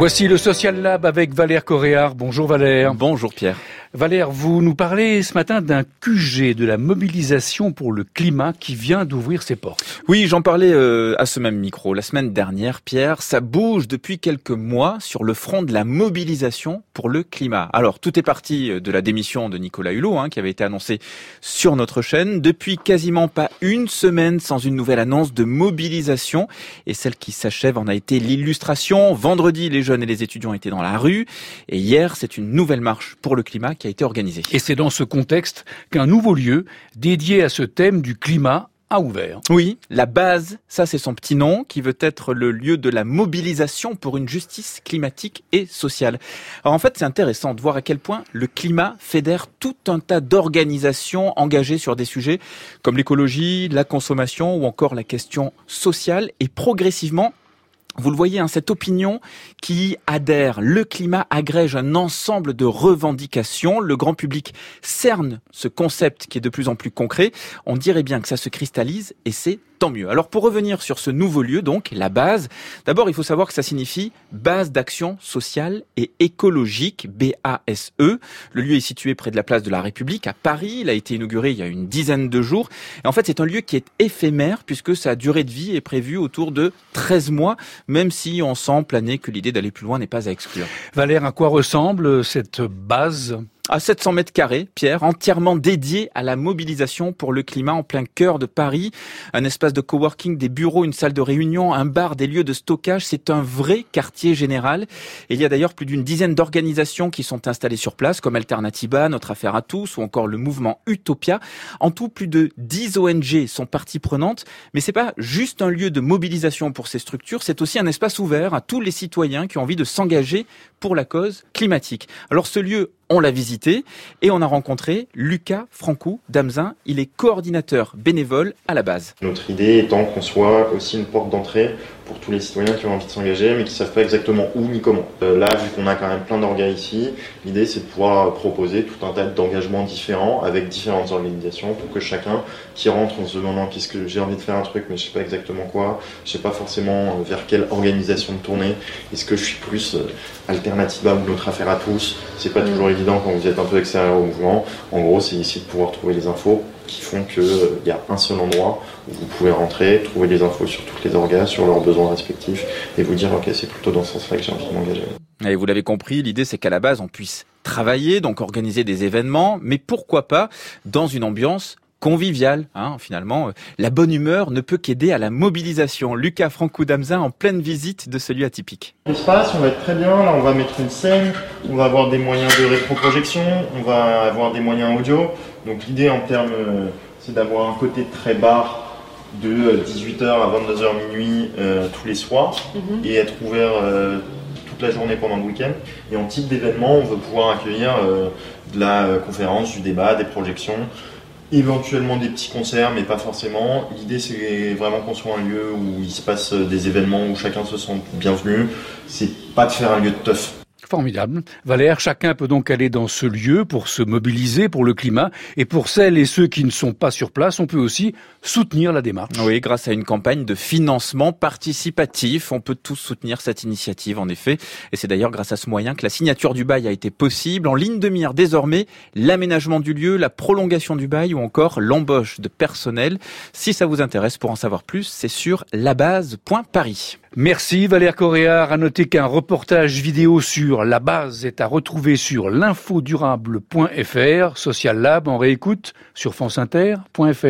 Voici le Social Lab avec Valère Coréard. Bonjour Valère. Bonjour Pierre. Valère, vous nous parlez ce matin d'un QG de la mobilisation pour le climat qui vient d'ouvrir ses portes. Oui, j'en parlais euh, à ce même micro la semaine dernière, Pierre. Ça bouge depuis quelques mois sur le front de la mobilisation pour le climat. Alors, tout est parti euh, de la démission de Nicolas Hulot, hein, qui avait été annoncée sur notre chaîne. Depuis quasiment pas une semaine sans une nouvelle annonce de mobilisation. Et celle qui s'achève en a été l'illustration. Vendredi, les jeunes et les étudiants étaient dans la rue. Et hier, c'est une nouvelle marche pour le climat qui a été organisée. Et c'est dans ce contexte qu'un nouveau lieu dédié à ce thème du climat a ouvert. Oui, la base, ça c'est son petit nom, qui veut être le lieu de la mobilisation pour une justice climatique et sociale. Alors en fait, c'est intéressant de voir à quel point le climat fédère tout un tas d'organisations engagées sur des sujets comme l'écologie, la consommation ou encore la question sociale et progressivement vous le voyez, hein, cette opinion qui adhère, le climat agrège un ensemble de revendications. Le grand public cerne ce concept qui est de plus en plus concret. On dirait bien que ça se cristallise et c'est tant mieux. Alors pour revenir sur ce nouveau lieu, donc la base, d'abord il faut savoir que ça signifie base d'action sociale et écologique, BASE. Le lieu est situé près de la place de la République à Paris. Il a été inauguré il y a une dizaine de jours. Et en fait c'est un lieu qui est éphémère puisque sa durée de vie est prévue autour de 13 mois, même si on sent planer que l'idée d'aller plus loin n'est pas à exclure. Valère, à quoi ressemble cette base? À 700 mètres carrés, Pierre, entièrement dédié à la mobilisation pour le climat en plein cœur de Paris. Un espace de coworking, des bureaux, une salle de réunion, un bar, des lieux de stockage. C'est un vrai quartier général. Il y a d'ailleurs plus d'une dizaine d'organisations qui sont installées sur place, comme Alternativa, Notre Affaire à tous, ou encore le mouvement Utopia. En tout, plus de 10 ONG sont parties prenantes. Mais c'est pas juste un lieu de mobilisation pour ces structures, c'est aussi un espace ouvert à tous les citoyens qui ont envie de s'engager pour la cause climatique. Alors ce lieu on l'a visité et on a rencontré Lucas Francou d'Amzin. Il est coordinateur bénévole à la base. Notre idée étant qu'on soit aussi une porte d'entrée pour tous les citoyens qui ont envie de s'engager mais qui ne savent pas exactement où ni comment. Euh, là, vu qu'on a quand même plein d'orgas ici, l'idée c'est de pouvoir proposer tout un tas d'engagements différents avec différentes organisations pour que chacun qui rentre en se demandant qu'est-ce que j'ai envie de faire un truc mais je sais pas exactement quoi, je sais pas forcément euh, vers quelle organisation de tourner, est-ce que je suis plus euh, Alternativa ou notre affaire à tous, c'est pas mm. toujours évident quand vous êtes un peu extérieur au mouvement. En gros, c'est ici de pouvoir trouver les infos qui font qu'il euh, y a un seul endroit où vous pouvez rentrer, trouver des infos sur toutes les organes, sur leurs besoins respectifs, et vous dire, ok, c'est plutôt dans ce sens-là que j'ai envie de m'engager. Et vous l'avez compris, l'idée c'est qu'à la base on puisse travailler, donc organiser des événements, mais pourquoi pas dans une ambiance convivial. Hein, finalement, euh, la bonne humeur ne peut qu'aider à la mobilisation. Lucas Franco d'Amzin en pleine visite de ce lieu atypique. L'espace, on va être très bien. Là, on va mettre une scène, on va avoir des moyens de rétroprojection, on va avoir des moyens audio. Donc l'idée en termes, euh, c'est d'avoir un côté très bar de 18h euh, à 22h minuit tous les soirs mhm. et être ouvert toute la journée pendant le week-end. Et en type d'événement, on veut pouvoir accueillir de la conférence, du débat, des projections éventuellement des petits concerts, mais pas forcément. L'idée, c'est vraiment qu'on soit un lieu où il se passe des événements, où chacun se sent bienvenu. C'est pas de faire un lieu de teuf. Formidable. Valère, chacun peut donc aller dans ce lieu pour se mobiliser pour le climat. Et pour celles et ceux qui ne sont pas sur place, on peut aussi soutenir la démarche. Oui, grâce à une campagne de financement participatif, on peut tous soutenir cette initiative, en effet. Et c'est d'ailleurs grâce à ce moyen que la signature du bail a été possible. En ligne de mire, désormais, l'aménagement du lieu, la prolongation du bail ou encore l'embauche de personnel. Si ça vous intéresse, pour en savoir plus, c'est sur labase.paris. Merci Valère Coréard. À noter qu'un reportage vidéo sur la base est à retrouver sur l'infodurable.fr, Social Lab en réécoute sur franceinter.fr.